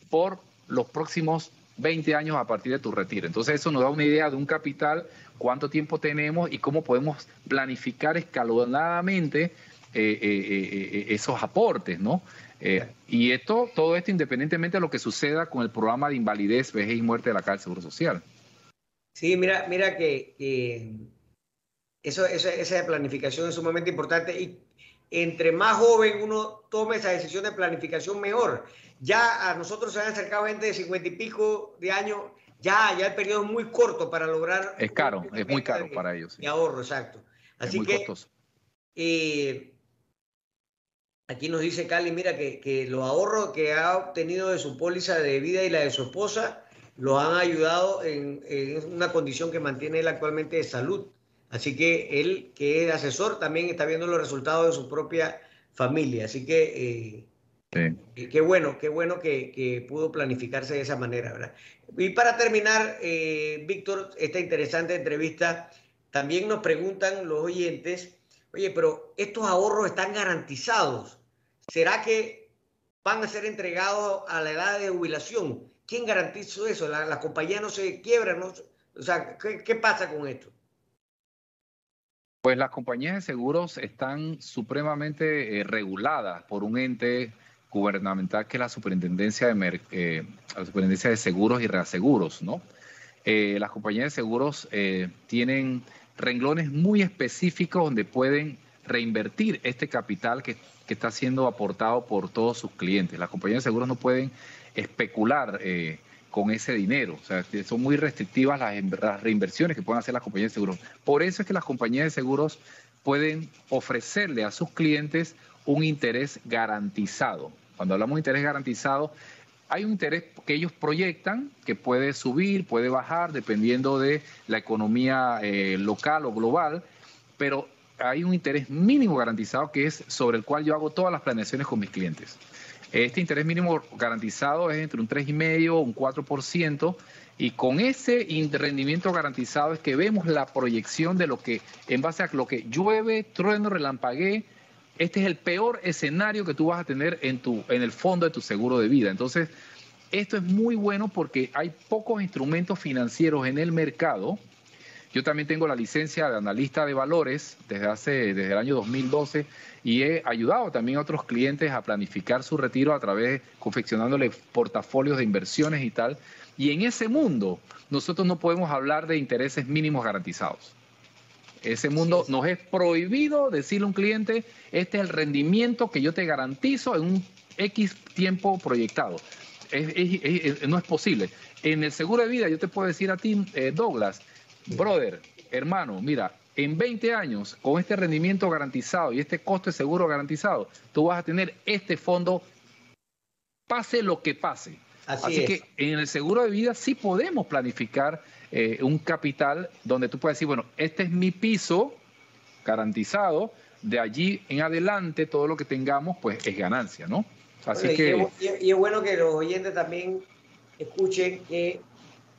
por los próximos 20 años a partir de tu retiro? Entonces eso nos da una idea de un capital, cuánto tiempo tenemos y cómo podemos planificar escalonadamente eh, eh, eh, esos aportes, ¿no? y esto, todo esto independientemente de lo que suceda con el programa de invalidez, vejez y muerte de la Caja del Seguro Social. Sí, mira, mira que, eso, esa, planificación es sumamente importante y entre más joven uno tome esa decisión de planificación, mejor. Ya a nosotros se han acercado gente de cincuenta y pico de años, ya, ya el periodo es muy corto para lograr. Es caro, es muy caro para ellos. Y ahorro, exacto. Así que. Eh, aquí nos dice Cali, mira que, que los ahorros que ha obtenido de su póliza de vida y la de su esposa lo han ayudado en, una condición que mantiene él actualmente de salud. Así que él, que es asesor, también está viendo los resultados de su propia familia. Así que eh, qué bueno, qué bueno que, pudo planificarse de esa manera, ¿verdad? Y para terminar, eh, Víctor, esta interesante entrevista, también nos preguntan los oyentes, oye, pero estos ahorros están garantizados. ¿Será que van a ser entregados a la edad de jubilación? ¿Quién garantizó eso? La, compañía no se quiebra, ¿no? O sea, ¿qué, pasa con esto? Pues las compañías de seguros están supremamente eh, reguladas por un ente gubernamental que es la Superintendencia de, eh, Seguros y Reaseguros, ¿no? Eh, las compañías de seguros tienen renglones muy específicos donde pueden reinvertir este capital que, está siendo aportado por todos sus clientes. Las compañías de seguros no pueden especular eh, con ese dinero. O sea, son muy restrictivas las, reinversiones que pueden hacer las compañías de seguros. Por eso es que las compañías de seguros pueden ofrecerle a sus clientes un interés garantizado. Cuando hablamos de interés garantizado, hay un interés que ellos proyectan que puede subir, puede bajar, dependiendo de la economía eh, local o global, pero hay un interés mínimo garantizado que es sobre el cual yo hago todas las planeaciones con mis clientes. Este interés mínimo garantizado es entre un 3,5 un 4%. Y con ese rendimiento garantizado es que vemos la proyección de lo que, en base a lo que llueve, trueno, relampaguee, este es el peor escenario que tú vas a tener en, tu, en el fondo de tu seguro de vida. Entonces, esto es muy bueno porque hay pocos instrumentos financieros en el mercado. Yo también tengo la licencia de analista de valores desde hace desde el año 2012 y he ayudado también a otros clientes a planificar su retiro a través confeccionándole portafolios de inversiones y tal. Y en ese mundo nosotros no podemos hablar de intereses mínimos garantizados. Ese mundo nos es prohibido decirle a un cliente, este es el rendimiento que yo te garantizo en un X tiempo proyectado. no es posible. En el seguro de vida yo te puedo decir a ti, eh, Douglas, brother, hermano, mira, en 20 años, con este rendimiento garantizado y este costo de seguro garantizado, tú vas a tener este fondo, pase lo que pase. Así, que en el seguro de vida sí podemos planificar eh, un capital donde tú puedes decir, bueno, este es mi piso garantizado, de allí en adelante todo lo que tengamos pues es ganancia, ¿no? Así que... Y, es bueno que los oyentes también escuchen que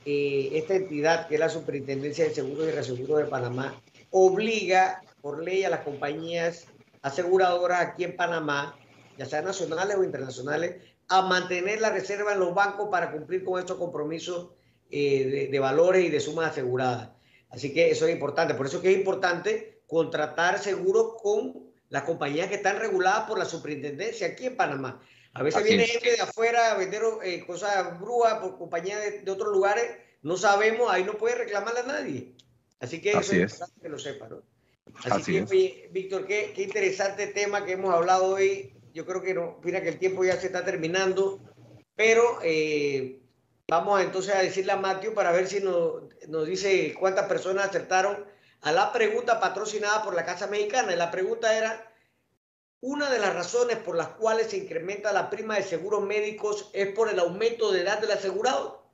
eh, esta entidad, que es la Superintendencia de Seguros y Reaseguros de Panamá, obliga por ley a las compañías aseguradoras aquí en Panamá, ya sean nacionales o internacionales, a mantener la reserva en los bancos para cumplir con estos compromisos eh, de, valores y de sumas aseguradas. Así que eso es importante. Por eso que es importante contratar seguros con las compañías que están reguladas por la superintendencia aquí en Panamá. A veces viene gente de afuera a vender eh, cosas brúas por compañías de, otros lugares, no sabemos, ahí no puede reclamarle a nadie. Así que eso es, importante que lo sepan. Así, que, Víctor, qué, qué interesante tema que hemos hablado hoy yo creo que no, mira que el tiempo ya se está terminando, pero eh, vamos entonces a decirle a Mateo para ver si nos, nos, dice cuántas personas acertaron a la pregunta patrocinada por la Casa Mexicana. Y la pregunta era, una de las razones por las cuales se incrementa la prima de seguros médicos es por el aumento de edad del asegurado.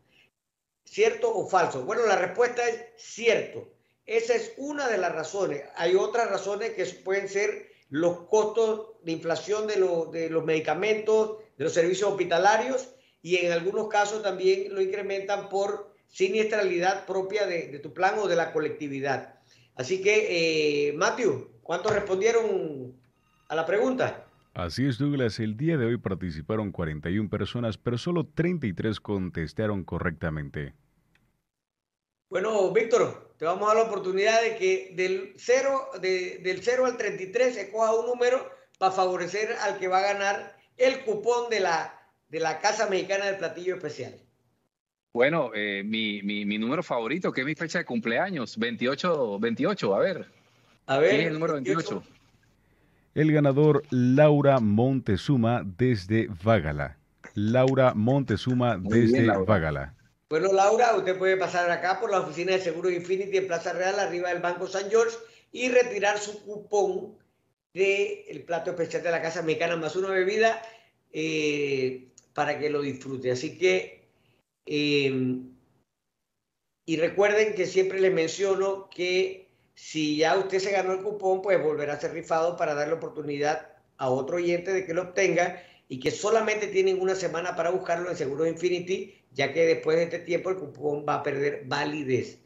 ¿Cierto o falso? Bueno, la respuesta es cierto. Esa es una de las razones. Hay otras razones que pueden ser los costos de inflación de, de los medicamentos, de los servicios hospitalarios y en algunos casos también lo incrementan por siniestralidad propia de, tu plan o de la colectividad. Así que, eh, Matthew, ¿cuántos respondieron a la pregunta? Así es, Douglas. El día de hoy participaron 41 personas, pero solo 33 contestaron correctamente. Bueno, Víctor, te vamos a dar la oportunidad de que del 0, del 0 al 33 se coja un número para favorecer al que va a ganar el cupón de la, de la Casa Mexicana del Platillo Especial. Bueno, eh, mi, mi, mi, número favorito, que es mi fecha de cumpleaños, 28, 28, a ver. A ver. ¿Quién es el número 28? El ganador, Laura Montezuma, desde Vágala. Laura Montezuma, desde Vágala. Bueno, Laura, usted puede pasar acá por la oficina de Seguro Infinity en Plaza Real, arriba del Banco San George, y retirar su cupón del plato especial de la Casa Mexicana más una bebida eh, para que lo disfrute. Así que, em, y recuerden que siempre les menciono que si ya usted se ganó el cupón, pues volverá a ser rifado para darle oportunidad a otro oyente de que lo obtenga y que solamente tienen una semana para buscarlo en Seguro Infinity ya que después de este tiempo el cupón va a perder validez.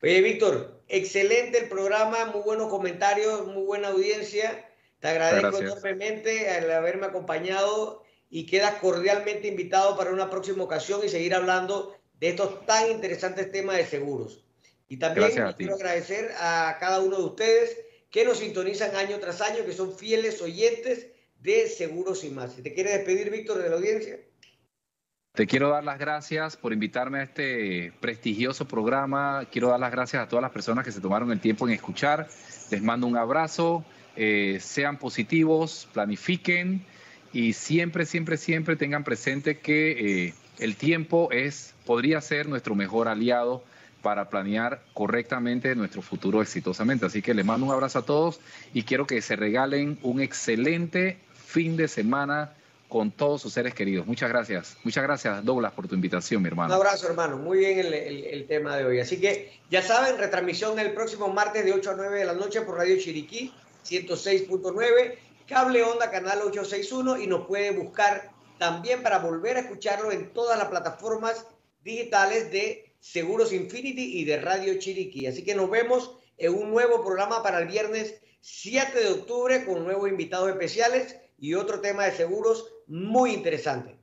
Oye, Víctor, excelente el programa, muy buenos comentarios, muy buena audiencia. Te agradezco enormemente al haberme acompañado y quedas cordialmente invitado para una próxima ocasión y seguir hablando de estos tan interesantes temas de seguros. Y también quiero agradecer a cada uno de ustedes que nos sintonizan año tras año, que son fieles oyentes de Seguros y más. Si te quieres despedir, Víctor, de la audiencia. Te quiero dar las gracias por invitarme a este prestigioso programa. Quiero dar las gracias a todas las personas que se tomaron el tiempo en escuchar. Les mando un abrazo. Eh, sean positivos, planifiquen y siempre, siempre, siempre tengan presente que eh, el tiempo es, podría ser nuestro mejor aliado para planear correctamente nuestro futuro exitosamente. Así que les mando un abrazo a todos y quiero que se regalen un excelente fin de semana con todos sus seres queridos. Muchas gracias. Muchas gracias, Douglas, por tu invitación, mi hermano. Un abrazo, hermano. Muy bien el, tema de hoy. Así que ya saben, retransmisión el próximo martes de 8 a 9 de la noche por Radio Chiriquí 106.9, cable onda canal 861 y nos puede buscar también para volver a escucharlo en todas las plataformas digitales de Seguros Infinity y de Radio Chiriquí. Así que nos vemos en un nuevo programa para el viernes 7 de octubre con nuevos invitados especiales y otro tema de seguros muy interesante.